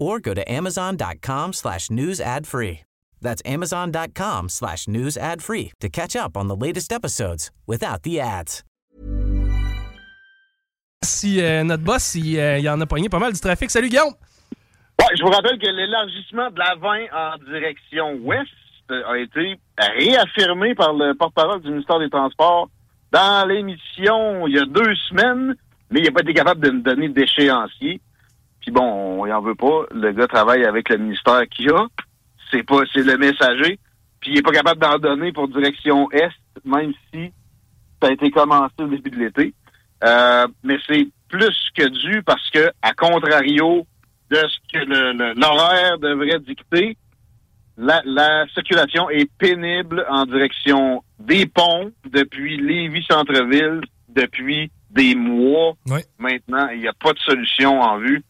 or go to amazon.com slash news ad free. That's amazon.com slash news ad free to catch up on the latest episodes without the ads. Si euh, notre boss, il, euh, il en a pogné pas mal du trafic. Salut Guillaume! Ouais, je vous rappelle que l'élargissement de la 20 en direction ouest a été réaffirmé par le porte-parole du ministère des Transports dans l'émission il y a deux semaines, mais il n'a pas été capable de nous donner d'échéancier. Puis bon, on y en veut pas. Le gars travaille avec le ministère qu'il a. C'est pas, c'est le messager. Puis il est pas capable d'en donner pour direction est, même si ça a été commencé au début de l'été. Euh, mais c'est plus que dû parce que, à contrario de ce que le- le- l'horaire devrait dicter, la, la circulation est pénible en direction des ponts depuis Lévis-Centreville depuis des mois. Oui. Maintenant, il n'y a pas de solution en vue.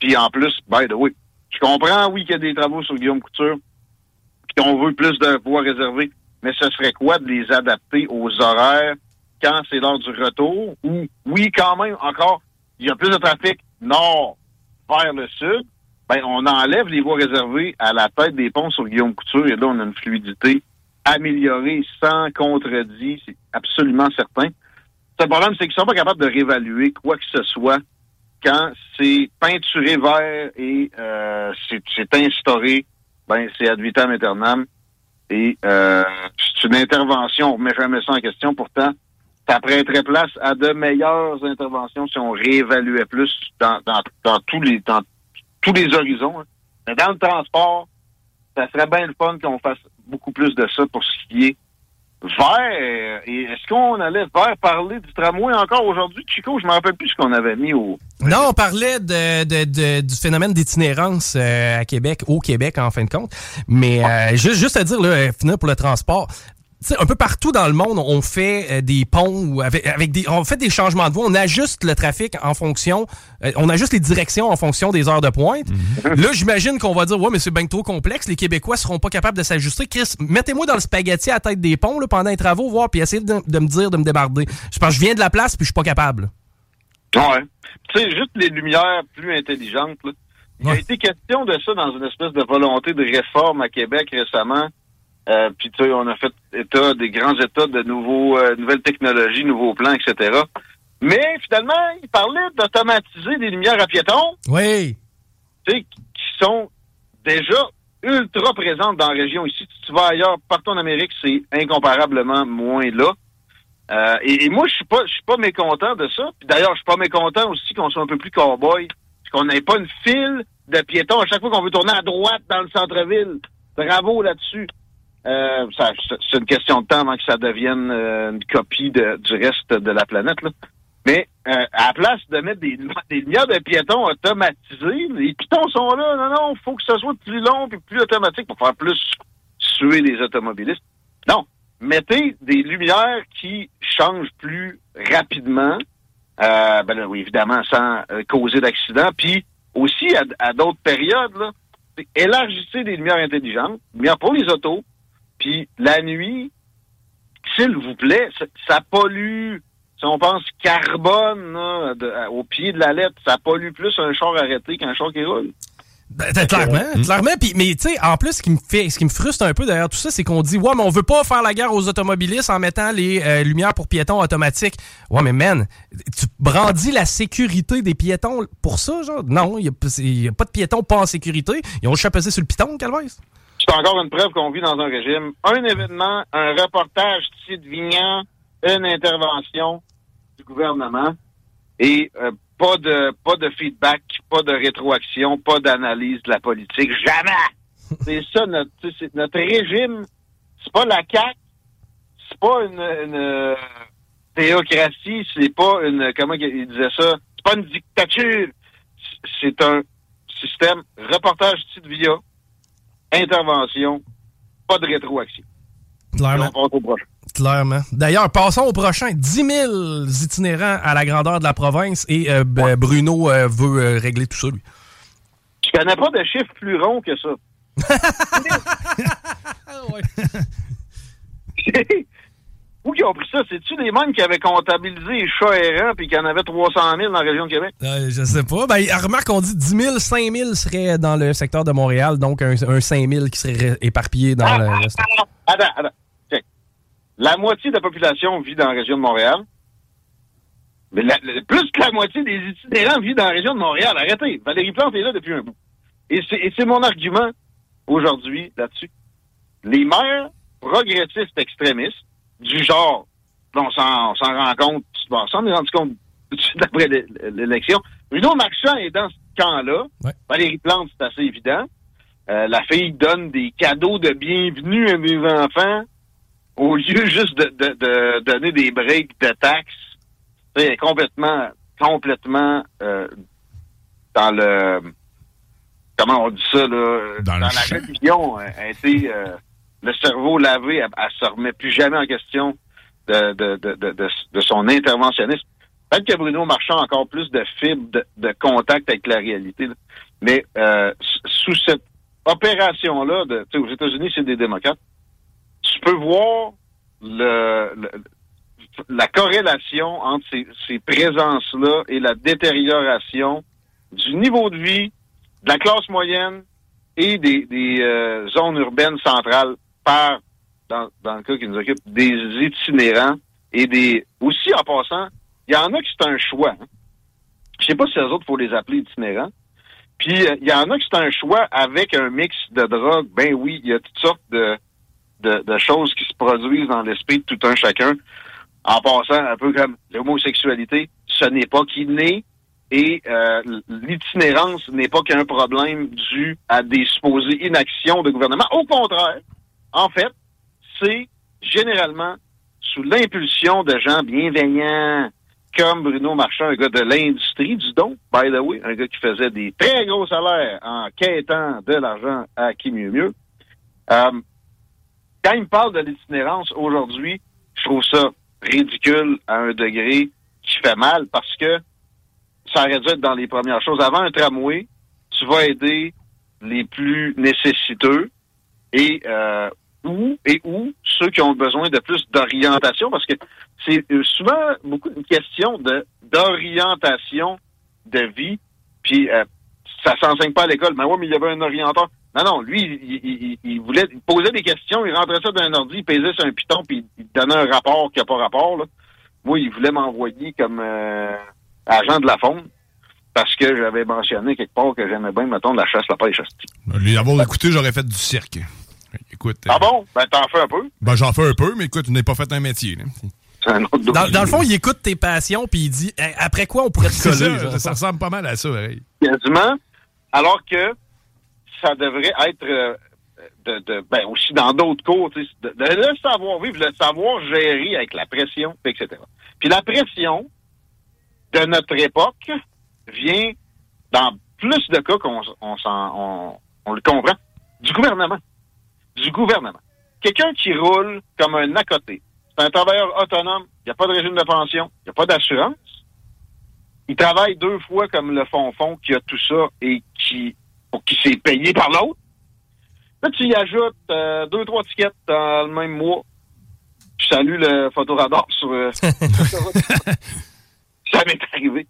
Puis en plus, by the je comprends, oui, qu'il y a des travaux sur Guillaume Couture, puis qu'on veut plus de voies réservées, mais ce serait quoi de les adapter aux horaires quand c'est l'heure du retour? Ou, oui, quand même, encore, il y a plus de trafic nord vers le sud, ben, on enlève les voies réservées à la tête des ponts sur Guillaume Couture, et là, on a une fluidité améliorée, sans contredit, c'est absolument certain. Le problème, c'est qu'ils sont pas capables de réévaluer quoi que ce soit quand c'est peinturé vert et euh, c'est instauré, ben c'est ad vitam aeternam. Et euh, c'est une intervention, on remet jamais ça en question. Pourtant, ça prêterait place à de meilleures interventions si on réévaluait plus dans, dans, dans tous les dans tous les horizons. hein. Mais dans le transport, ça serait bien le fun qu'on fasse beaucoup plus de ça pour ce qui est vert. Et est-ce qu'on allait vers parler du tramway encore aujourd'hui, Chico? Je me rappelle plus ce qu'on avait mis au. Non, on parlait de, de- de- du phénomène d'itinérance euh, à Québec, au Québec en fin de compte. Mais euh, juste, juste à dire, là, euh, pour le transport. Un peu partout dans le monde, on fait euh, des ponts ou avec, avec des, on fait des changements de voie, on ajuste le trafic en fonction, euh, on ajuste les directions en fonction des heures de pointe. Là, j'imagine qu'on va dire, ouais, mais c'est bien trop complexe, les Québécois seront pas capables de s'ajuster. Chris, mettez-moi dans le spaghetti à la tête des ponts là, pendant les travaux, voir, puis essayez de, de me dire de me débarder. Je pense que je viens de la place, puis je suis pas capable. Ouais. Tu sais, juste les lumières plus intelligentes. là. Il a Ouais. été question de ça dans une espèce de volonté de réforme à Québec récemment. Euh, Puis tu sais, on a fait état des grands états de nouveaux, euh, nouvelles technologies, nouveaux plans, etc. Mais finalement, il parlait d'automatiser des lumières à piétons, Oui. tu sais, qui sont déjà ultra présentes dans la région ici. Si tu vas ailleurs, partout en Amérique, c'est incomparablement moins là. Euh, et, et moi, je suis pas, je suis pas mécontent de ça. Puis D'ailleurs, je suis pas mécontent aussi qu'on soit un peu plus cowboy, puis qu'on n'ait pas une file de piétons à chaque fois qu'on veut tourner à droite dans le centre-ville. Bravo là-dessus. Euh, ça- c'est une question de temps avant que ça devienne euh, une copie du reste de la planète. Là. Mais euh, à la place de mettre des, lumières de piétons automatisées, les pitons sont là. Non, non, faut que ce soit plus long et plus automatique pour faire plus suer les automobilistes. Non, mettez des lumières qui changent plus rapidement. Euh, ben là, oui, évidemment, sans euh, causer d'accident. Puis aussi, à, à d'autres périodes, là, élargissez des lumières intelligentes, lumières pour les autos. Puis la nuit, s'il vous plaît, ça, ça pollue. Si on pense carbone là, de- à- au pied de la lettre, ça pollue plus un char arrêté qu'un char qui roule. Ben, clairement, clairement. Puis, mais tu sais, en plus, ce qui me fait, ce qui me frustre un peu derrière tout ça, c'est qu'on dit, ouais, mais on veut pas faire la guerre aux automobilistes en mettant les euh, lumières pour piétons automatiques. Ouais, mais man, tu brandis la sécurité des piétons pour ça, genre? Non, il y, a pas de piétons pas en sécurité. Ils ont juste pesé sur le piton, Calvaise. C'est encore une preuve qu'on vit dans un régime. Un événement, un reportage de Vignan, une intervention du gouvernement. Et euh, pas de pas de feedback, pas de rétroaction, pas d'analyse de la politique. Jamais! c'est ça, notre, notre régime, c'est pas la CAQ, c'est pas une, une théocratie, c'est pas une comment il disait ça, c'est pas une dictature. C'est un système reportage titre via intervention, pas de rétroaction. Clairement. Clairement. D'ailleurs, passons au prochain. 10 000 itinérants à la grandeur de la province et euh, Bruno euh, veut euh, régler tout ça, lui. Je connais pas de chiffre plus rond que ça. Où ils ont pris ça? C'est-tu les mêmes qui avaient comptabilisé les chats errants puis qu'il y en avait 300 000 dans la région de Québec? Euh, je sais pas. Ben, remarque, on dit 10 000, 5 000 seraient dans le secteur de Montréal, donc un, 5 000 qui serait éparpillé dans ah, le ah, reste. Ah, attends, attends. La moitié de la population vit dans la région de Montréal. Mais plus que la moitié des itinérants vit dans la région de Montréal. Arrêtez. Valérie Plante est là depuis un bout. Et c'est mon argument aujourd'hui là-dessus. Les maires progressistes extrémistes du genre, on s'en rend compte, bon, on s'en est rendu compte d'après l'élection. Bruno Marchand est dans ce camp-là. Valérie Plante, c'est assez évident. Euh, la fille donne des cadeaux de bienvenue à mes enfants au lieu juste de, de, de donner des breaks de taxes. C'est complètement, complètement euh, dans le comment on dit ça là, dans, la religion a été euh, le cerveau lavé, elle, ne se remet plus jamais en question de, de, de, de, son interventionnisme. Peut-être que Bruno Marchand a encore plus de fibres de, contact avec la réalité. Mais euh, sous cette opération-là, de, aux États-Unis, c'est des démocrates, tu peux voir le, la corrélation entre ces, ces présences-là et la détérioration du niveau de vie de la classe moyenne et des, des euh, zones urbaines centrales dans, le cas qui nous occupe, des itinérants et des... Aussi, en passant, il y en a qui c'est un choix. Hein. Je sais pas si les autres, faut les appeler itinérants. Puis, euh, il y en a qui c'est un choix avec un mix de drogue. Ben oui, il y a toutes sortes de choses qui se produisent dans l'esprit de tout un chacun. En passant, un peu comme l'homosexualité, ce n'est pas qui naît et euh, l'itinérance n'est pas qu'un problème dû à des supposées inactions de gouvernement. Au contraire, en fait, c'est généralement sous l'impulsion de gens bienveillants comme Bruno Marchand, un gars de l'industrie du don, by the way, un gars qui faisait des très gros salaires en quêtant de l'argent à qui mieux mieux. Euh, quand il me parle de l'itinérance aujourd'hui, je trouve ça ridicule à un degré qui fait mal parce que ça aurait dû être dans les premières choses. Avant un tramway, tu vas aider les plus nécessiteux et euh, où et où ceux qui ont besoin de plus d'orientation, parce que c'est euh, souvent beaucoup une question de d'orientation de vie. Puis euh, ça s'enseigne pas à l'école. Mais ouais, mais il y avait un orienteur. Non, non, lui, il, il, voulait il posait des questions, il rentrait ça d'un ordi, il pesait sur un piton, puis il donnait un rapport qui n'a pas rapport. Là. Moi, il voulait m'envoyer comme euh, agent de la faune parce que j'avais mentionné quelque part que j'aimais bien, mettons, la chasse, la pêche. Lui avoir écouté, j'aurais fait du cirque. Écoute. Ah bon? Ben, t'en fais un peu? Ben, j'en fais un peu, mais écoute, tu n'es pas fait un métier. Dans, dans, le fond, il écoute tes passions, puis il dit après quoi on pourrait te coller. Ça, ça, ressemble pas mal à ça, oui. Quasiment. Alors que ça devrait être euh, de, de, ben aussi dans d'autres cours, de, de, le savoir vivre, le savoir gérer avec la pression, etc. Puis la pression de notre époque vient dans plus de cas qu'on on, on, on le comprend du gouvernement du gouvernement. Quelqu'un qui roule comme un à côté. C'est un travailleur autonome. Il n'y a pas de régime de pension. Il n'y a pas d'assurance. Il travaille deux fois comme le fond-fond qui a tout ça et qui, qui s'est payé par l'autre. Là, tu y ajoutes euh, deux, trois tickets dans le même mois. Je salue le photoradar sur... Euh, ça m'est arrivé.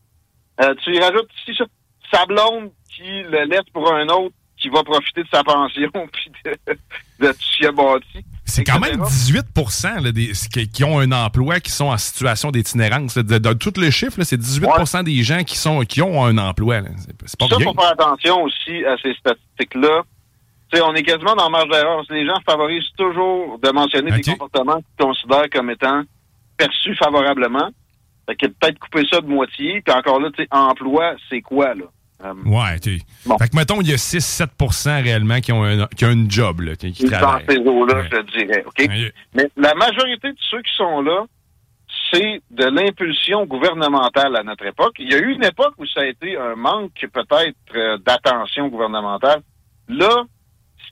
Euh, tu y rajoutes ici ça. Sa blonde qui le laisse pour un autre qui va profiter de sa pension puis de, de tout ce qu'il a bâti. C'est quand même 18 là, des, qui, ont un emploi qui sont en situation d'itinérance. De, de, tous les chiffres, c'est 18% des gens qui sont qui ont un emploi. C'est pas Ça, il faut faire attention aussi à ces statistiques-là. on est quasiment dans la marge d'erreur. Les gens favorisent toujours de mentionner des comportements qu'ils considèrent comme étant perçus favorablement. Fait que peut-être couper ça de moitié. Puis encore là, tu sais, emploi, c'est quoi, là? Euh, ouais, tu Fait que mettons, il y a 6-7% réellement qui ont un, qui ont une job, là, qui, qui travaillent. Dans ces eaux-là, je dirais, OK? Mais la majorité de ceux qui sont là, c'est de l'impulsion gouvernementale à notre époque. Il y a eu une époque où ça a été un manque peut-être euh, d'attention gouvernementale. Là,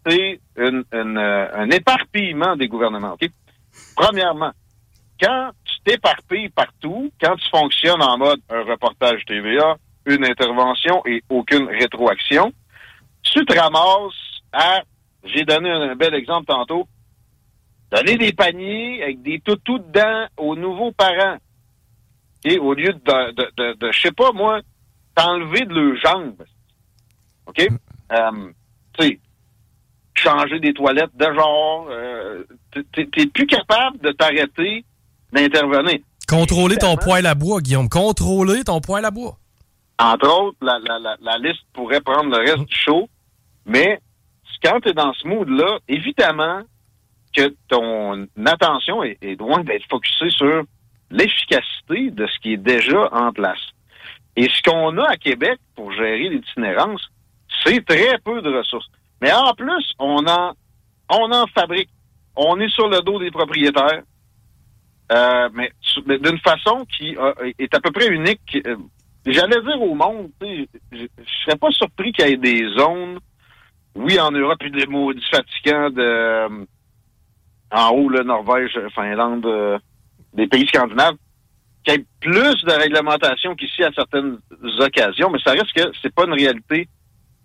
c'est une, euh, un éparpillement des gouvernements. OK? Premièrement, quand tu t'éparpilles partout, quand tu fonctionnes en mode un reportage TVA, une intervention et aucune rétroaction, tu te ramasses à, j'ai donné un, bel exemple tantôt, donner des paniers avec des toutous dedans aux nouveaux parents. Et au lieu de, de, de, de je sais pas moi, t'enlever de leurs jambes. OK? Euh, tu sais, changer des toilettes de genre. Euh, T'es plus capable de t'arrêter d'intervenir. Contrôler ton poêle à bois, Guillaume. Contrôler ton poêle à bois. Entre autres, la, la, la, liste pourrait prendre le reste du show, mais quand tu es dans ce mood-là, évidemment que ton attention est, loin d'être focusée sur l'efficacité de ce qui est déjà en place. Et ce qu'on a à Québec pour gérer l'itinérance, c'est très peu de ressources. Mais en plus, on en, on en fabrique. On est sur le dos des propriétaires, euh, mais, d'une façon qui est à peu près unique. Euh, j'allais dire au monde, je serais pas surpris qu'il y ait des zones, oui, en Europe, puis des maudits fatigants de euh, en haut, le Norvège, Finlande, des pays scandinaves, qu'il y ait plus de réglementation qu'ici à certaines occasions, mais ça reste que c'est pas une réalité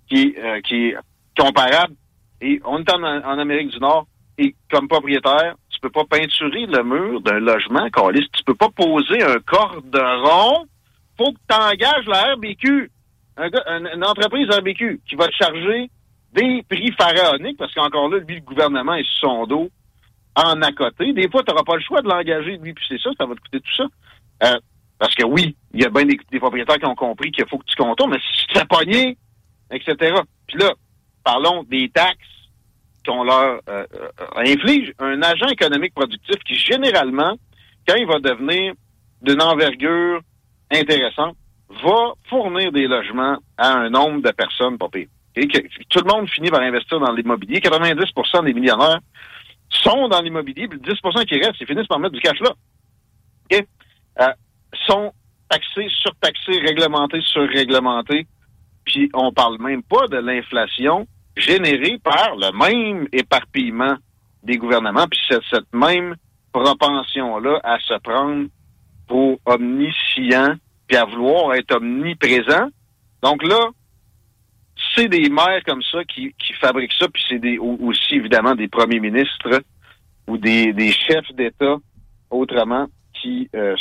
qui, qui est comparable. Et on est en, Amérique du Nord et comme propriétaire, tu peux pas peinturer le mur d'un logement, Carlis. Tu peux pas poser un cordon. Faut que tu engages la RBQ, une entreprise RBQ qui va te charger des prix pharaoniques parce qu'encore là, lui, le gouvernement est sur son dos en à côté. Des fois, tu n'auras pas le choix de l'engager, lui, puis c'est ça, ça va te coûter tout ça. Euh, parce que oui, il y a bien des, propriétaires qui ont compris qu'il faut que tu contournes, mais si tu pogner, etc. Puis là, parlons des taxes qu'on leur euh, inflige. Un agent économique productif qui, généralement, quand il va devenir d'une envergure intéressante, va fournir des logements à un nombre de personnes pas. Et tout le monde finit par investir dans l'immobilier. 90% des millionnaires sont dans l'immobilier, puis le 10% qui reste, ils finissent par mettre du cash là. Okay? Euh, sont taxés, surtaxés, réglementés, surréglementés. Puis on parle même pas de l'inflation généré par le même éparpillement des gouvernements, puis cette même propension-là à se prendre pour omniscient, puis à vouloir être omniprésent. Donc là, c'est des maires comme ça qui, qui fabriquent ça, puis c'est aussi évidemment des premiers ministres ou des, chefs d'État autrement qui euh,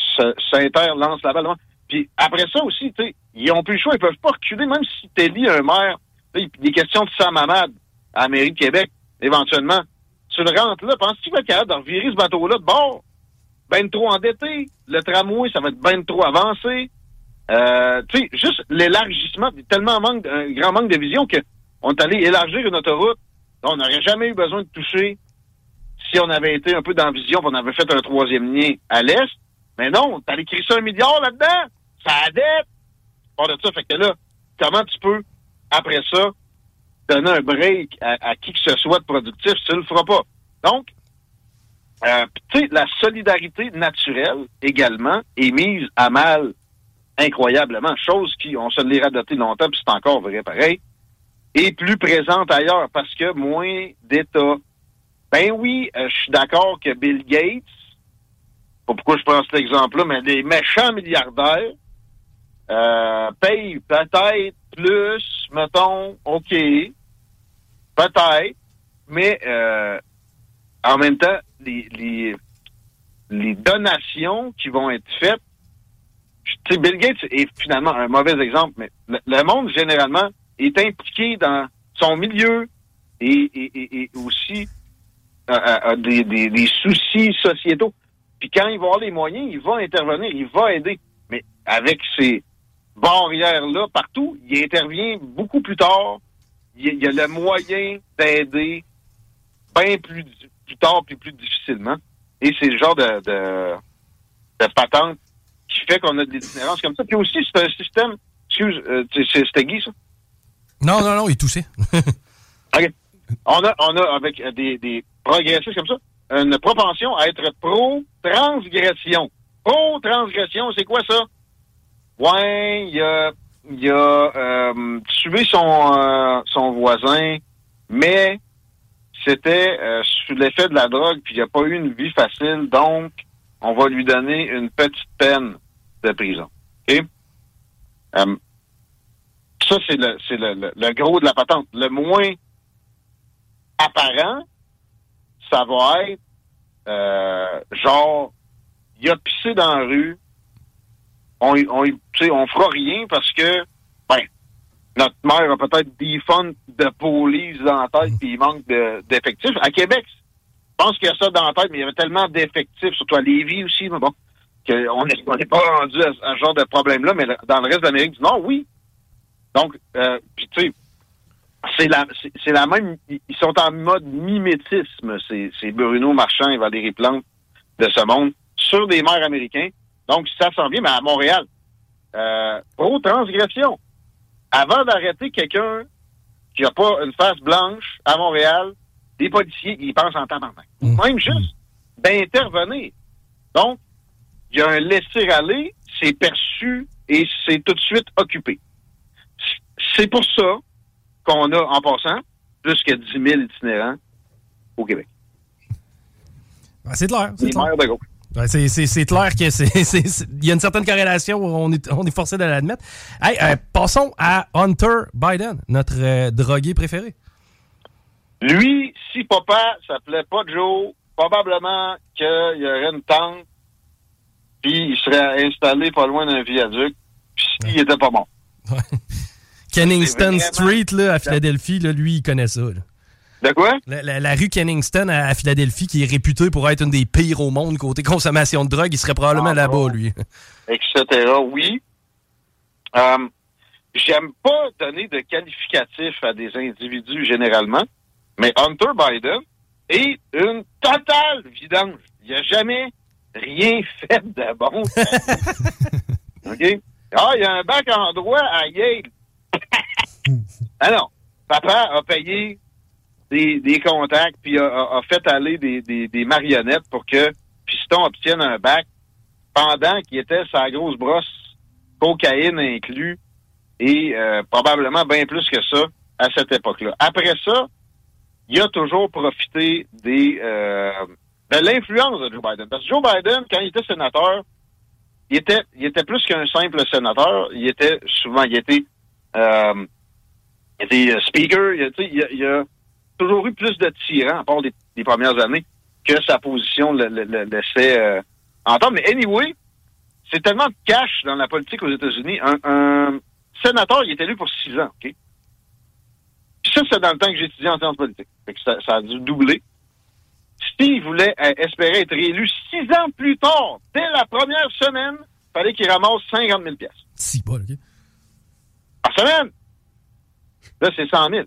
s'interlancent la balle. Puis après ça aussi, tu sais, ils ont plus le choix, ils peuvent pas reculer, même si t'élis un maire des questions de Sam Hamad à la mairie de Québec, éventuellement. Tu le rentres là, penses-tu qu'il va être capable de revirer ce bateau-là de bord? Ben trop endetté. Le tramway, ça va être ben trop avancé. Euh, tu sais, juste l'élargissement, tellement manque, un grand manque de vision qu'on est allé élargir une autoroute. On n'aurait jamais eu besoin de toucher si on avait été un peu dans vision, on avait fait un troisième lien à l'est. Mais non, t'as écrit ça un milliard là-dedans. Ça a dette. Pas de ça, fait que là, comment tu peux après ça, donner un break à, qui que ce soit de productif, tu le feras pas. Donc, euh, tu sais, la solidarité naturelle également est mise à mal incroyablement, chose qui, on se l'est radoté longtemps, puis c'est encore vrai pareil, est plus présente ailleurs parce que moins d'États. Ben oui, euh, je suis d'accord que Bill Gates, pas pourquoi je prends cet exemple-là, mais des méchants milliardaires euh, payent peut-être plus, mettons, OK, peut-être, mais euh, en même temps, les, les, les donations qui vont être faites, tu sais, Bill Gates est finalement un mauvais exemple, mais le, monde, généralement, est impliqué dans son milieu et, et, et, aussi euh, des, des, des, soucis sociétaux. Puis quand il va avoir les moyens, il va intervenir, il va aider. Mais avec ses, barrière-là partout. Il intervient beaucoup plus tard. Il y a le moyen d'aider bien plus, plus tard puis plus difficilement. Et c'est le genre de, de, patente qui fait qu'on a de l'itinérance comme ça. Puis aussi, c'est un système... Excuse, euh, c'était Guy, ça? Non, non, non, il toussait. OK. On a, on a avec euh, des, des progressistes comme ça, une propension à être pro-transgression. Pro-transgression, c'est quoi ça? Ouais, il a, il a euh, tué son, euh, son voisin, mais c'était euh, sous l'effet de la drogue, puis il n'a pas eu une vie facile, donc on va lui donner une petite peine de prison. OK? Euh, ça, c'est le, c'est le, le, le gros de la patente. Le moins apparent, ça va être euh, genre, il a pissé dans la rue, on, on, on fera rien parce que, notre maire a peut-être des fonds de police dans la tête puis il manque de- d'effectifs. À Québec, je pense qu'il y a ça dans la tête, mais il y avait tellement d'effectifs, surtout à Lévis aussi, mais bon, qu'on n'est on pas rendu à, à ce genre de problème-là, mais dans le reste de l'Amérique du Nord, oui. Donc, euh, puis tu sais, c'est la, c'est la même. Ils sont en mode mimétisme, c'est Bruno Marchand et Valérie Plante de ce monde, sur des maires américains. Donc, ça s'en vient, mais à Montréal. Euh, pro-transgression. Avant d'arrêter quelqu'un qui n'a pas une face blanche à Montréal, des policiers, ils pensent en tabarnak. Ou Même juste d'intervenir. Donc, il y a un laisser-aller, c'est perçu et c'est tout de suite occupé. C'est pour ça qu'on a, en passant, plus que 10 000 itinérants au Québec. Ah, c'est clair. c'est Les clair. maires de gauche. Ouais, c'est- clair que c'est c'est- c'est- il y a une certaine corrélation, on est, on est forcé de l'admettre. Hey, euh, passons à Hunter Biden, notre euh, drogué préféré. Lui, si papa s'appelait pas Joe, probablement qu'il y aurait une tente, puis il serait installé pas loin d'un viaduc, puis s'il était pas bon. Kenningston C'est Street là, à Philadelphie, là, lui, il connaît ça. là. De quoi? La, la- la rue Kenningston à, à Philadelphie, qui est réputée pour être une des pires au monde côté consommation de drogue, il serait probablement Ah, là-bas, lui. etc. Oui. Euh, J'aime pas donner de qualificatif à des individus généralement, mais Hunter Biden est une totale vidange. Il a jamais rien fait de bon. OK? Ah, il y a un bac en droit à Yale. ah non. Papa a payé des, contacts puis a, fait aller des, marionnettes pour que Piston obtienne un bac pendant qu'il était sa grosse brosse, cocaïne inclus, et euh, probablement bien plus que ça à cette époque-là. Après ça, il a toujours profité des euh, de l'influence de Joe Biden. Parce que Joe Biden, quand il était sénateur, il était, il était plus qu'un simple sénateur. Il était souvent, il était, euh, il était speaker. Il a toujours eu plus de tyrans, à part des, des premières années, que sa position le, le- le laissait euh, entendre. Mais anyway, c'est tellement de cash dans la politique aux États-Unis. Un, un sénateur, il est élu pour six ans, OK? Puis ça, c'est dans le temps que j'étudiais en sciences politiques. Fait que ça, ça a dû doubler. S'il voulait euh, espérer être élu six ans plus tard, dès la première semaine, il fallait qu'il ramasse 50 000 pièces Si, pas, OK. Par semaine! Là, c'est 100 000.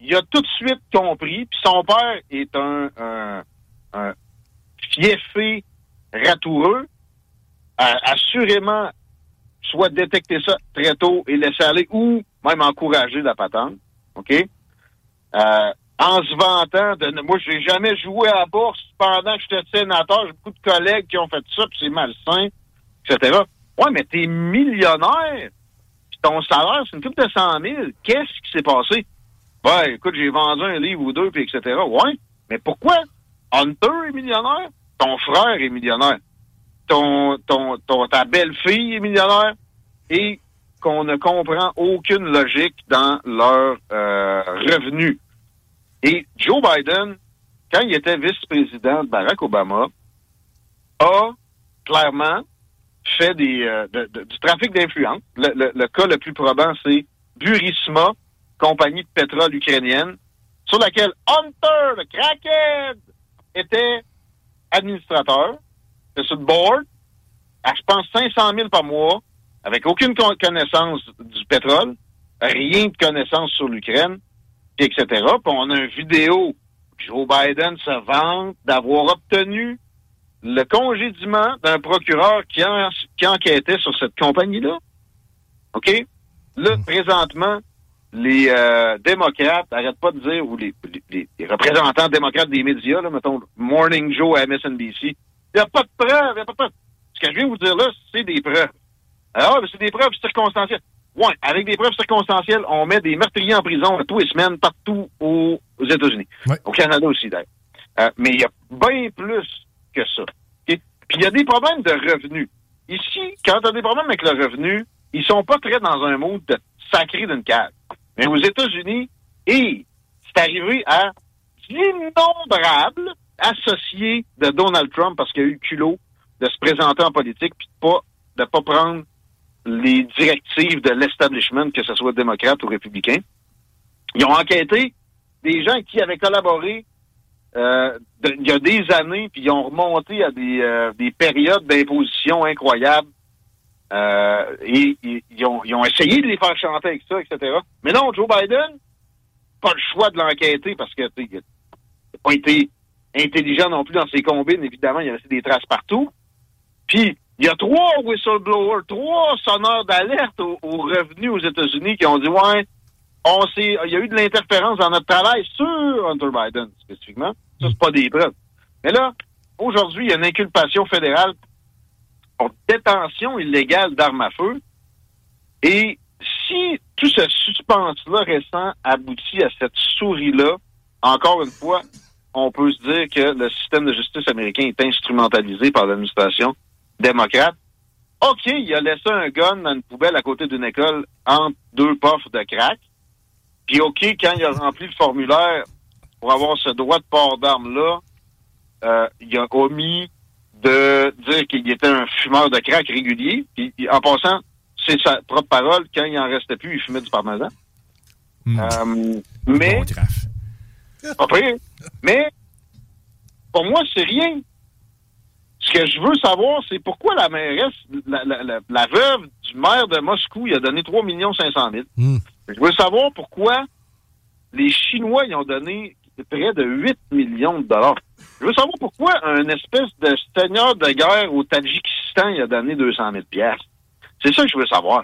il a tout de suite compris, puis son père est un, un, fiefé ratoureux, a assurément soit détecter ça très tôt et laisser aller, ou même encourager la patente, OK? Euh, en se vantant de... Moi, j'ai jamais joué à la bourse pendant que j'étais sénateur. J'ai beaucoup de collègues qui ont fait ça, puis c'est malsain, etc. Ouais, mais t'es millionnaire, puis ton salaire, c'est une coupe de 100 000. Qu'est-ce qui s'est passé? Ben, écoute, j'ai vendu un livre ou deux, puis etc. Ouais, mais pourquoi? Hunter est millionnaire, ton frère est millionnaire, ton, ton, ton, ta belle-fille est millionnaire, et qu'on ne comprend aucune logique dans leurs euh, revenus. Et Joe Biden, quand il était vice-président de Barack Obama, a clairement fait des, euh, du trafic d'influence. Le, le- le cas le plus probant, c'est Burisma, compagnie de pétrole ukrainienne, sur laquelle Hunter, le crackhead, était administrateur, était sur le board, à, je pense, 500 000 par mois, avec aucune con- connaissance du pétrole, rien de connaissance sur l'Ukraine, etc. Puis on a une vidéo, Joe Biden se vante d'avoir obtenu le congédiement d'un procureur qui, en- qui enquêtait sur cette compagnie-là. OK? Là, présentement, les euh, démocrates n'arrêtent pas de dire, ou les, les- les représentants démocrates des médias, là, mettons Morning Joe à MSNBC, il n'y a pas de preuves, il n'y a pas de preuves. Ce que je viens de vous dire là, c'est des preuves. Alors, c'est des preuves circonstancielles. Ouais, avec des preuves circonstancielles, on met des meurtriers en prison tous les semaines partout aux, États-Unis. Ouais. Au Canada aussi, d'ailleurs. Euh, mais il y a bien plus que ça. OK? Puis il y a des problèmes de revenus. Ici, quand tu as des problèmes avec le revenu, ils sont pas très dans un mode de sacré d'une cave. Mais aux États-Unis, et c'est arrivé à d'innombrables associés de Donald Trump parce qu'il a eu le culot de se présenter en politique puis de pas de pas prendre les directives de l'establishment, que ce soit démocrate ou républicain. Ils ont enquêté des gens qui avaient collaboré euh, il y a des années, puis ils ont remonté à des, euh, des périodes d'imposition incroyables. Euh, ils, ont, essayé de les faire chanter avec ça, etc. Mais non, Joe Biden, pas le choix de l'enquêter parce que il n'a pas été intelligent non plus dans ses combines. Évidemment, il a laissé des traces partout. Puis, il y a trois whistleblowers, trois sonneurs d'alerte aux, aux revenus aux États-Unis qui ont dit, ouais, on s'est, il y a eu de l'interférence dans notre travail sur Hunter Biden, spécifiquement. Ça, c'est pas des preuves. Mais là, aujourd'hui, il y a une inculpation fédérale pour détention illégale d'armes à feu. Et si tout ce suspense-là récent aboutit à cette souris-là, encore une fois, on peut se dire que le système de justice américain est instrumentalisé par l'administration démocrate. OK, il a laissé un gun dans une poubelle à côté d'une école entre deux puffs de crack. Puis OK, quand il a rempli le formulaire pour avoir ce droit de port d'armes-là, euh, il a omis de dire qu'il était un fumeur de crack régulier. Puis, en passant, c'est sa propre parole, quand il en restait plus, il fumait du parmesan. Hmm. Euh, mais, Bon pire. Mais, pour moi, c'est rien. Ce que je veux savoir, c'est pourquoi la mairesse, la, la, la, la veuve du maire de Moscou, il a donné 3 500 000. Hmm. Je veux savoir pourquoi les Chinois y ont donné près de 8 millions de dollars. Je veux savoir pourquoi un espèce de seigneur de guerre au Tadjikistan a donné 200 000 pièces. C'est ça que je veux savoir.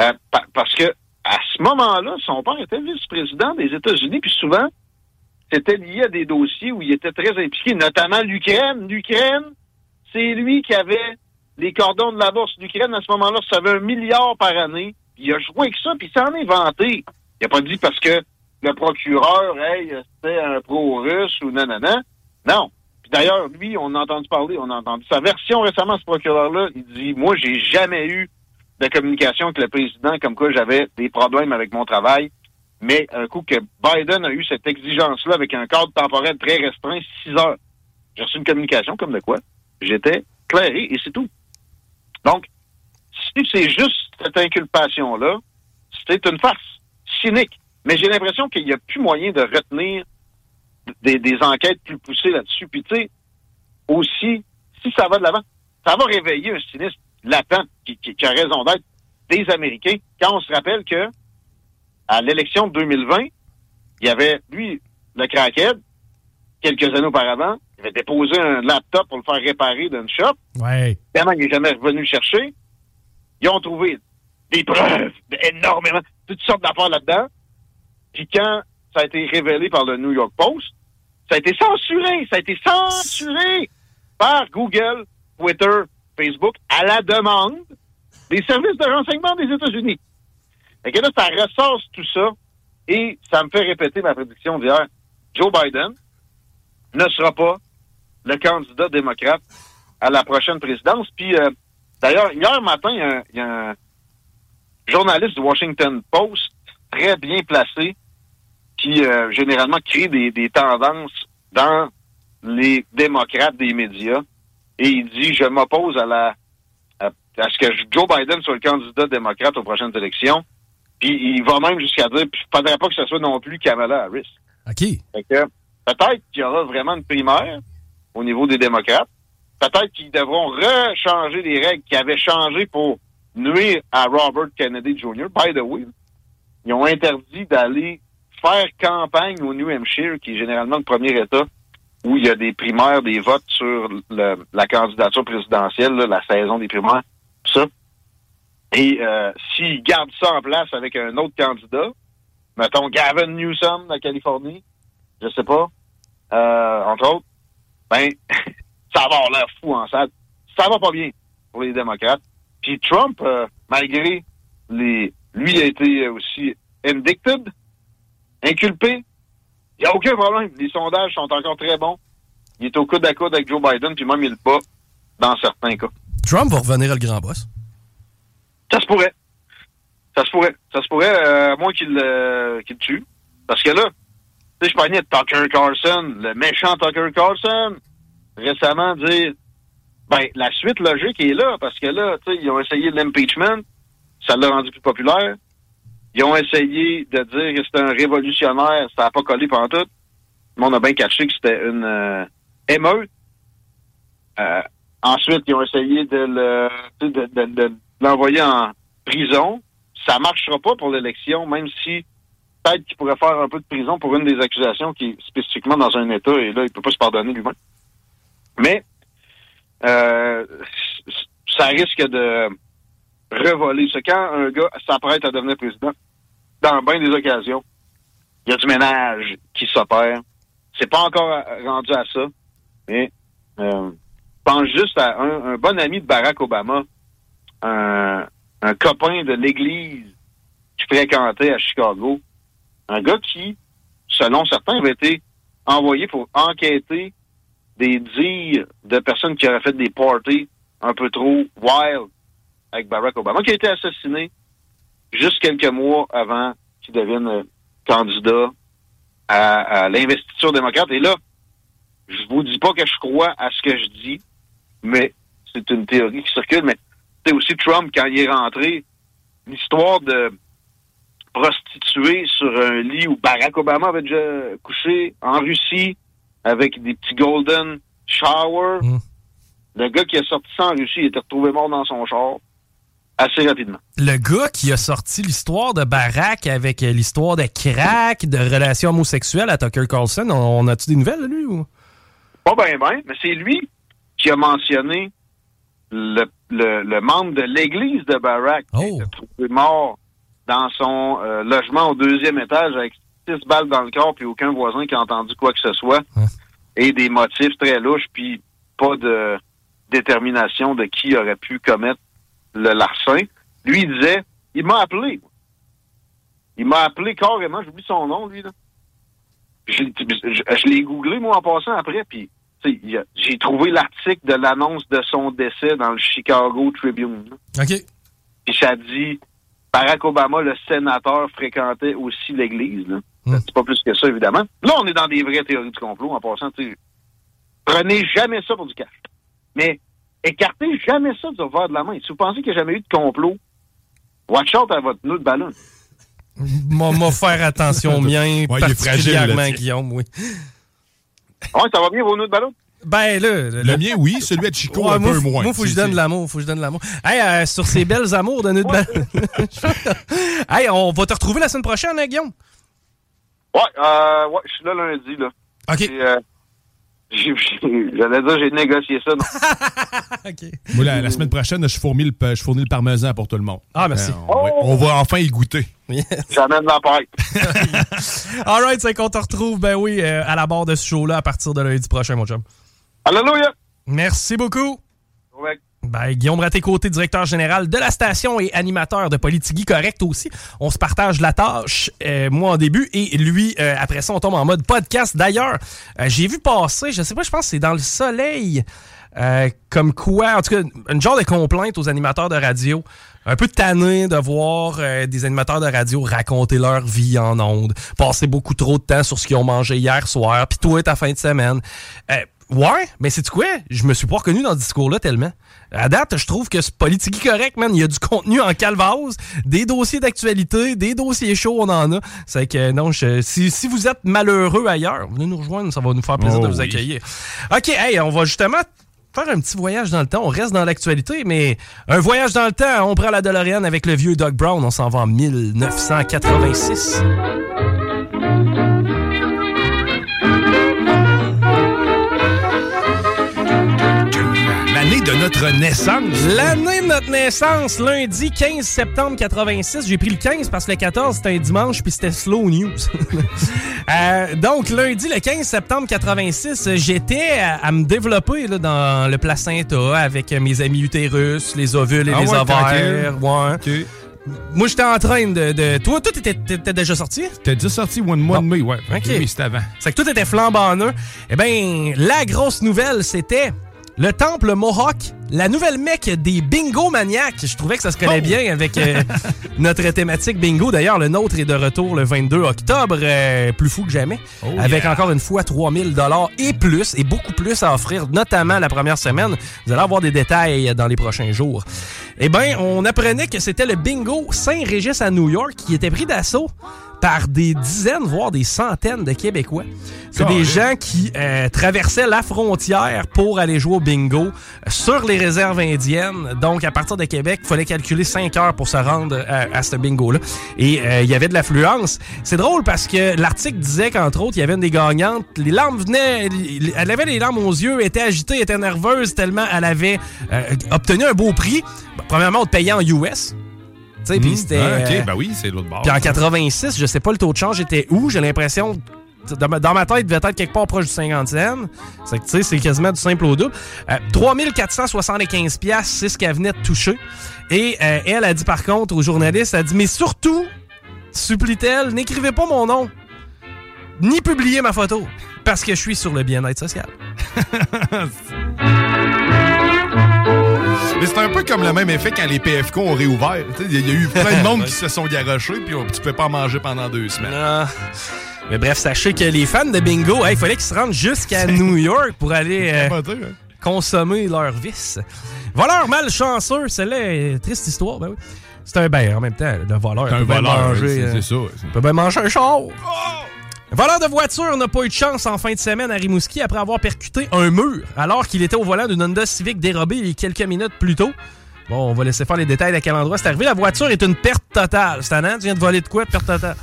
Euh, pa- parce que à ce moment-là, son père était vice-président des États-Unis, puis souvent, c'était lié à des dossiers où il était très impliqué, notamment l'Ukraine. L'Ukraine, c'est lui qui avait les cordons de la bourse. L'Ukraine, à ce moment-là, ça avait un milliard par année. Il a joué avec ça, puis il s'en est vanté. Il a pas dit parce que le procureur, hey, c'était un pro-russe ou nanana. Non. Puis d'ailleurs, lui, on a entendu parler, on a entendu sa version récemment, ce procureur-là. Il dit, moi, j'ai jamais eu de communication avec le président comme quoi j'avais des problèmes avec mon travail. Mais un coup que Biden a eu cette exigence-là avec un cadre temporel très restreint, six heures, j'ai reçu une communication comme de quoi j'étais clairé et c'est tout. Donc, si c'est juste cette inculpation-là, c'est une farce cynique. Mais j'ai l'impression qu'il n'y a plus moyen de retenir des, des enquêtes plus poussées là-dessus. Puis tu sais, aussi, si ça va de l'avant, ça va réveiller un cynisme latent qui, qui- qui a raison d'être des Américains. Quand on se rappelle que à l'élection de 2020, il y avait, lui, le crackhead, quelques années auparavant, il avait déposé un laptop pour le faire réparer d'une shop. Ouais. Évidemment, il n'est jamais revenu le chercher. Ils ont trouvé des preuves, énormément, toutes sortes d'affaires là-dedans. Puis quand ça a été révélé par le New York Post, ça a été censuré, ça a été censuré par Google, Twitter, Facebook, à la demande des services de renseignement des États-Unis. Fait que là, ça ressasse tout ça et ça me fait répéter ma prédiction d'hier. Joe Biden ne sera pas le candidat démocrate à la prochaine présidence. Puis, euh, d'ailleurs, hier matin, il y a un journaliste du Washington Post très bien placé qui, euh, généralement, crée des, des tendances dans les démocrates des médias. Et il dit, je m'oppose à la à, à ce que Joe Biden soit le candidat démocrate aux prochaines élections. Puis il va même jusqu'à dire, puis il faudrait pas que ce soit non plus Kamala Harris. OK. Peut-être qu'il y aura vraiment une primaire au niveau des démocrates. Peut-être qu'ils devront rechanger les règles qui avaient changé pour nuire à Robert Kennedy Jr. By the way, ils ont interdit d'aller faire campagne au New Hampshire, qui est généralement le premier État où il y a des primaires, des votes sur le- la candidature présidentielle, la saison des primaires, ça. Et euh, s'ils gardent ça en place avec un autre candidat, mettons Gavin Newsom de la Californie, je sais pas, euh, entre autres, ben, ça va avoir l'air fou en salle. Ça va pas bien pour les démocrates. Puis Trump, euh, malgré les... Lui a été aussi indicted, inculpé. Il n'y a aucun problème. Les sondages sont encore très bons. Il est au coude à coude avec Joe Biden, puis même il le bat dans certains cas. Trump va revenir à le grand boss. Ça se pourrait. Ça se pourrait. Ça se pourrait, euh, à moins qu'il le tue. Parce que là, tu sais, je parlais de Tucker Carlson, le méchant Tucker Carlson, récemment dire, ben, la suite logique est là, parce que là, tu sais, ils ont essayé l'impeachment, ça l'a rendu plus populaire. Ils ont essayé de dire que c'était un révolutionnaire, ça n'a pas collé pendant tout. Le monde a bien caché que c'était une euh, émeute. Euh, ensuite, ils ont essayé de le de, de- de l'envoyer en prison. Ça marchera pas pour l'élection, même si peut-être qu'il pourrait faire un peu de prison pour une des accusations qui est spécifiquement dans un État, et là, il peut pas se pardonner lui-même. Mais euh, ça risque de revoler. C'est quand un gars s'apprête à devenir président, dans bien des occasions, il y a du ménage qui s'opère. C'est pas encore rendu à ça, mais euh, pense juste à un, un bon ami de Barack Obama, un, un copain de l'église qui fréquentait à Chicago, un gars qui, selon certains, avait été envoyé pour enquêter des dires de personnes qui auraient fait des parties un peu trop wild avec Barack Obama, qui a été assassiné juste quelques mois avant qu'il devienne euh, candidat à, à l'investiture démocrate. Et là, je vous dis pas que je crois à ce que je dis, mais c'est une théorie qui circule. Mais c'est aussi Trump, quand il est rentré, l'histoire de prostituée sur un lit où Barack Obama avait déjà couché en Russie avec des petits golden shower. Mm. Le gars qui a sorti ça en Russie, il était retrouvé mort dans son char assez rapidement. Le gars qui a sorti l'histoire de Barack avec euh, l'histoire de crack, de relations homosexuelles à Tucker Carlson, on, a-tu des nouvelles de lui ou? Pas bien, bien, mais c'est lui qui a mentionné le, le, le membre de l'église de Barack qui Oh. était trouvé mort dans son euh, logement au deuxième étage avec six balles dans le corps puis aucun voisin qui a entendu quoi que ce soit Ouais. et des motifs très louches puis pas de détermination de qui aurait pu commettre le larcin. Lui, il disait, il m'a appelé. Il m'a appelé carrément, j'oublie son nom, lui, là. Je, je- je l'ai googlé, moi, en passant après, puis j'ai trouvé l'article de l'annonce de son décès dans le Chicago Tribune. là. OK. Puis ça dit Barack Obama, le sénateur, fréquentait aussi l'Église. Hmm. C'est pas plus que ça, évidemment. Là, on est dans des vraies théories du complot, en passant. Prenez jamais ça pour du cash. Mais écartez jamais ça du revers de la main. Si vous pensez qu'il n'y a jamais eu de complot, watch out à votre nœud de ballon. M'a m'a faire attention au mien, il est particulièrement fragile. Guillaume, oui. Ouais, ça va bien vos nœuds de ballon? Ben là, le, Le mien, oui. Celui de Chico, Ouais, un moi, peu faut- moins. Moi, faut que je donne de l'amour, faut que je donne de l'amour. Hey, euh, sur ces belles amours de notre balle. hey, on va te retrouver la semaine prochaine, hein, Guillaume? Ouais, euh, ouais, je suis là lundi, là. OK. Euh, J'allais dire, j'ai négocié ça. non. Moi, la, la semaine prochaine, je fournis, le, je fournis le parmesan pour tout le monde. Ah, merci. Euh, on, va, on va enfin y goûter. J'amène la paille. All right, c'est qu'on te retrouve, ben oui, euh, à la barre de ce show-là à partir de lundi prochain, mon chum. Alléluia! Merci beaucoup. Ouais. Ben, Guillaume Raté-Côté, directeur général de la station et animateur de Politigui Correct aussi. On se partage la tâche, euh, moi en début, et lui, euh, après ça, on tombe en mode podcast. D'ailleurs, euh, j'ai vu passer, je sais pas, je pense que c'est dans le soleil, euh, comme quoi, en tout cas, une genre de complainte aux animateurs de radio. Un peu tanné de voir euh, des animateurs de radio raconter leur vie en ondes, passer beaucoup trop de temps sur ce qu'ils ont mangé hier soir, puis toi ta fin de semaine. Euh, Ouais, mais c'est quoi? Je me suis pas reconnu dans ce discours-là tellement. À date, je trouve que c'est politique correct, man. Il y a du contenu en calvase, des dossiers d'actualité, des dossiers chauds, on en a. C'est que non, je- si, si vous êtes malheureux ailleurs, venez nous rejoindre, ça va nous faire plaisir Oh de vous oui. accueillir. OK, hey, on va justement faire un petit voyage dans le temps. On reste dans l'actualité, mais un voyage dans le temps, on prend la DeLorean avec le vieux Doug Brown. On s'en va en 1986. De notre naissance. L'année de notre naissance, lundi 15 septembre 86. J'ai pris le 15 parce que le 14 c'était un dimanche puis c'était slow news. Euh, donc lundi le 15 septembre 86, j'étais à, à me développer là, dans le placenta avec mes amis utérus, les ovules et Ah les ouais, ovaires. Ouais. Moi j'étais en train de, de- toi toi t'étais t'étais déjà sorti? T'as déjà sorti One Mois de mai, ouais. OK. Oui, c'était avant. C'est que tout était flambant neuf. Eh bien, la grosse nouvelle, c'était le temple Mohawk, la nouvelle mecque des bingo maniaques. Je trouvais que ça se collait Oh! bien avec euh, notre thématique bingo. D'ailleurs, le nôtre est de retour le 22 octobre, euh, plus fou que jamais, Oh avec yeah. encore une fois 3000 dollars et plus, et beaucoup plus à offrir, notamment la première semaine. Vous allez avoir des détails dans les prochains jours. Eh bien, on apprenait que c'était le bingo Saint-Régis à New York qui était pris d'assaut par des dizaines, voire des centaines de Québécois. C'est des gens qui euh, traversaient la frontière pour aller jouer au bingo euh, sur les réserves indiennes. Donc, à partir de Québec, il fallait calculer 5 heures pour se rendre à, à ce bingo-là. Et euh, il y avait de l'affluence. C'est drôle parce que l'article disait qu'entre autres, il y avait une des gagnantes. Les larmes venaient... Elle avait les larmes aux yeux, était agitée, était nerveuse tellement elle avait euh, obtenu un beau prix. Premièrement, on te payait en US. Tu sais, puis c'était... Ah, OK, euh, ben oui, c'est l'autre bord. puis en 86, je sais pas le taux de change était où. J'ai l'impression, dans ma, dans ma tête, il devait être quelque part proche du 50 cents. C'est que, tu sais, c'est quasiment du simple au double. Euh, 3475 pièces, c'est ce qu'elle venait de toucher. Et euh, elle a dit par contre aux journalistes, elle a dit, mais surtout, supplie-t-elle, n'écrivez pas mon nom, ni publiez ma photo, parce que je suis sur le bien-être social. Mais c'est un peu comme le même effet quand les PFK ont réouvert. Il y, a eu plein de monde qui se sont garochés, puis on- tu peux pas manger pendant deux semaines. Mais bref, sachez que les fans de bingo, hey, il fallait qu'ils se rendent jusqu'à New York pour aller... euh, Capoté, hein? consommer leur vice. Voleur malchanceux, celle-là triste histoire, ben oui. C'est un en même temps, le voleur. C'est un voleur, c'est- euh, ça. c'est- peut bien manger un char. Voleur de voiture n'a pas eu de chance en fin de semaine à Rimouski après avoir percuté un mur alors qu'il était au volant d'une Honda Civic dérobée quelques minutes plus tôt. Bon, on va laisser faire les détails à quel endroit c'est arrivé. La voiture est une perte totale. C'est un an, tu viens de voler de quoi? Perte totale.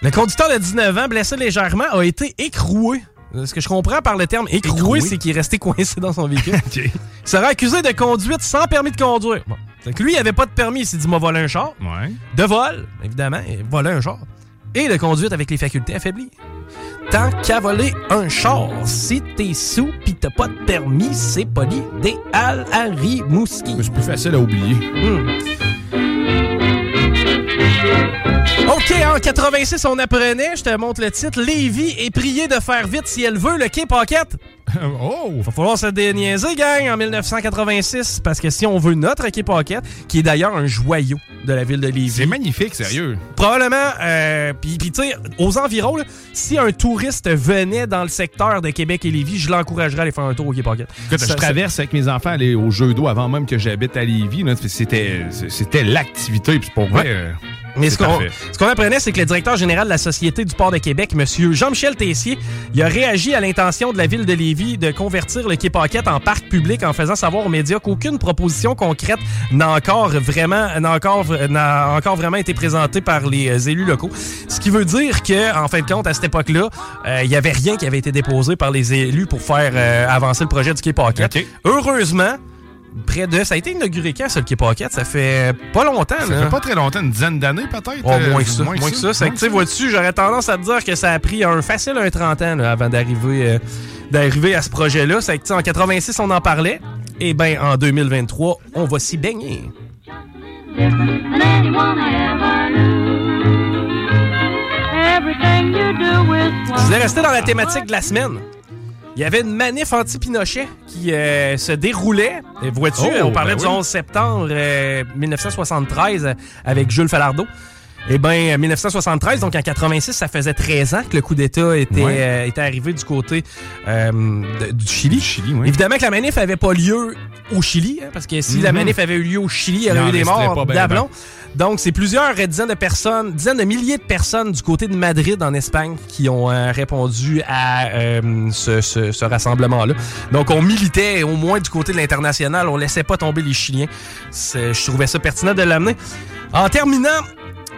Le conducteur de 19 ans, blessé légèrement, a été écroué. Ce que je comprends par le terme écroué, Écroué? c'est qu'il est resté coincé dans son véhicule. Il sera accusé de conduite sans permis de conduire. Bon. Que lui, il avait pas de permis. Il s'est dit, m'a volé un char. Ouais. De vol, évidemment. Il volé un char. Et de conduite avec les facultés affaiblies. Tant qu'à voler un char, si t'es sous pis t'as pas de permis, c'est pas l'idéal à Rimouski. Mais C'est plus facile à oublier. OK, en 86, on apprenait, je te montre le titre, Lévi est prié de faire vite si elle veut le Quai Pocket. oh! Va falloir se déniaiser, gang, en 1986, parce que si on veut notre Quai Pocket, qui est d'ailleurs un joyau de la ville de Lévis. C'est magnifique, sérieux. Probablement, euh, puis tu sais, aux environs, là, si un touriste venait dans le secteur de Québec et Lévis, je l'encouragerais à aller faire un tour au Quai Pocket. Écoute, Ça- je traverse avec mes enfants aller au jeu d'eau avant même que j'habite à Lévis. c'était l'activité. Puis pour vrai, euh, Mais ce qu'on parfait. ce qu'on apprenait, c'est que le directeur général de la Société du port de Québec, M. Jean-Michel Tessier, il a réagi à l'intention de la ville de Lévis de convertir le Quai Paquette en parc public en faisant savoir aux médias qu'aucune proposition concrète n'a encore vraiment n'a encore n'a encore vraiment été présentée par les euh, élus locaux. Ce qui veut dire que en fin de compte à cette époque-là, euh, il y avait rien qui avait été déposé par les élus pour faire euh, avancer le projet du Quai Paquette. Heureusement, près de ça a été inauguré quand ça le Quai Paquette, ça fait pas longtemps ça là. fait pas très longtemps, une dizaine d'années peut-être. Oh, euh, moins que ça. Moins que ça. Que, tu sais, vois-tu, j'aurais tendance à te dire que ça a pris un facile un 30 ans là, avant d'arriver euh, d'arriver à ce projet-là. C'est que, tu sais, en 86, on en parlait. Et ben en 2023, on va s'y baigner. Je voulais rester dans la thématique de la semaine. Il y avait une manif anti-Pinochet qui euh, se déroulait. Et Vois-tu, Oh, on parlait ben du oui. 11 septembre euh, 1973 euh, avec Jules Falardeau. Eh bien, 1973, donc en 86, ça faisait 13 ans que le coup d'État était, Ouais. euh, était arrivé du côté euh, de- du Chili. Chili, oui. Évidemment que la manif avait pas lieu au Chili, hein, parce que si la Mhm. manif avait eu lieu au Chili, il y aurait eu des morts d'ablon. Donc, c'est plusieurs dizaines de personnes, dizaines de milliers de personnes du côté de Madrid, en Espagne, qui ont euh, répondu à euh, ce, ce- ce rassemblement-là. Donc, on militait au moins du côté de l'international. On laissait pas tomber les Chiliens. Je trouvais ça pertinent de l'amener. En terminant,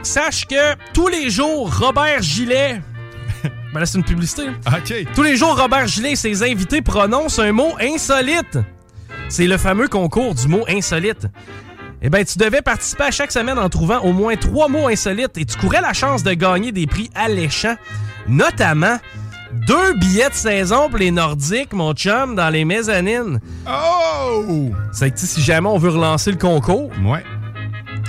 sache que tous les jours, Robert Gillet... ben là, c'est une publicité. hein. OK. Tous les jours, Robert Gillet et ses invités prononcent un mot insolite. C'est le fameux concours du mot insolite. Eh bien, tu devais participer à chaque semaine en trouvant au moins trois mots insolites et tu courais la chance de gagner des prix alléchants, notamment deux billets de saison pour les Nordiques, mon chum, dans les mezzanines. Oh! C'est que si jamais on veut relancer le concours, Ouais.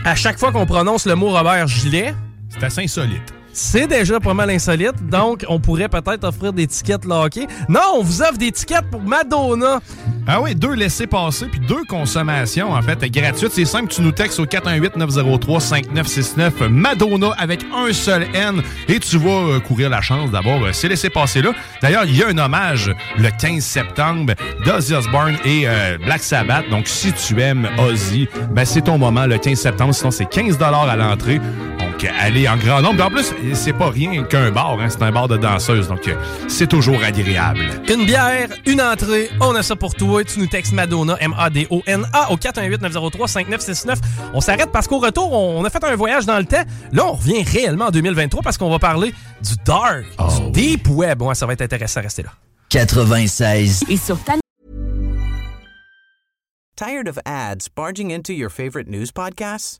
À chaque fois qu'on prononce le mot Robert Gillet, C'est assez insolite. C'est déjà pas mal insolite, donc on pourrait peut-être offrir des tickets hockey. Non, on vous offre des tickets pour Madonna. Ah oui, deux laissés-passer puis deux consommations, en fait, gratuites. C'est simple, tu nous textes au 418-903-5969 Madonna avec un seul N et tu vas euh, courir la chance d'avoir euh, ces laissés-passer-là. D'ailleurs, il y a un hommage le 15 septembre d'Ozzy Osbourne et euh, Black Sabbath. Donc, si tu aimes Ozzy, ben, c'est ton moment le 15 septembre. Sinon, c'est 15 à l'entrée. Donc, allez en grand nombre. En plus, c'est pas rien qu'un bar, hein, c'est un bar de danseuses. Donc, c'est toujours agréable. Une bière, une entrée, on a ça pour toi. Tu nous textes Madonna, M-A-D-O-N-A, au 418-903-5969. On s'arrête parce qu'au retour, on a fait un voyage dans le temps. Là, on revient réellement en 2023 parce qu'on va parler du dark, du deep web. Ouais, ça va être intéressant, restez là. 96. Et sur ta Tired of ads barging into your favorite news podcasts?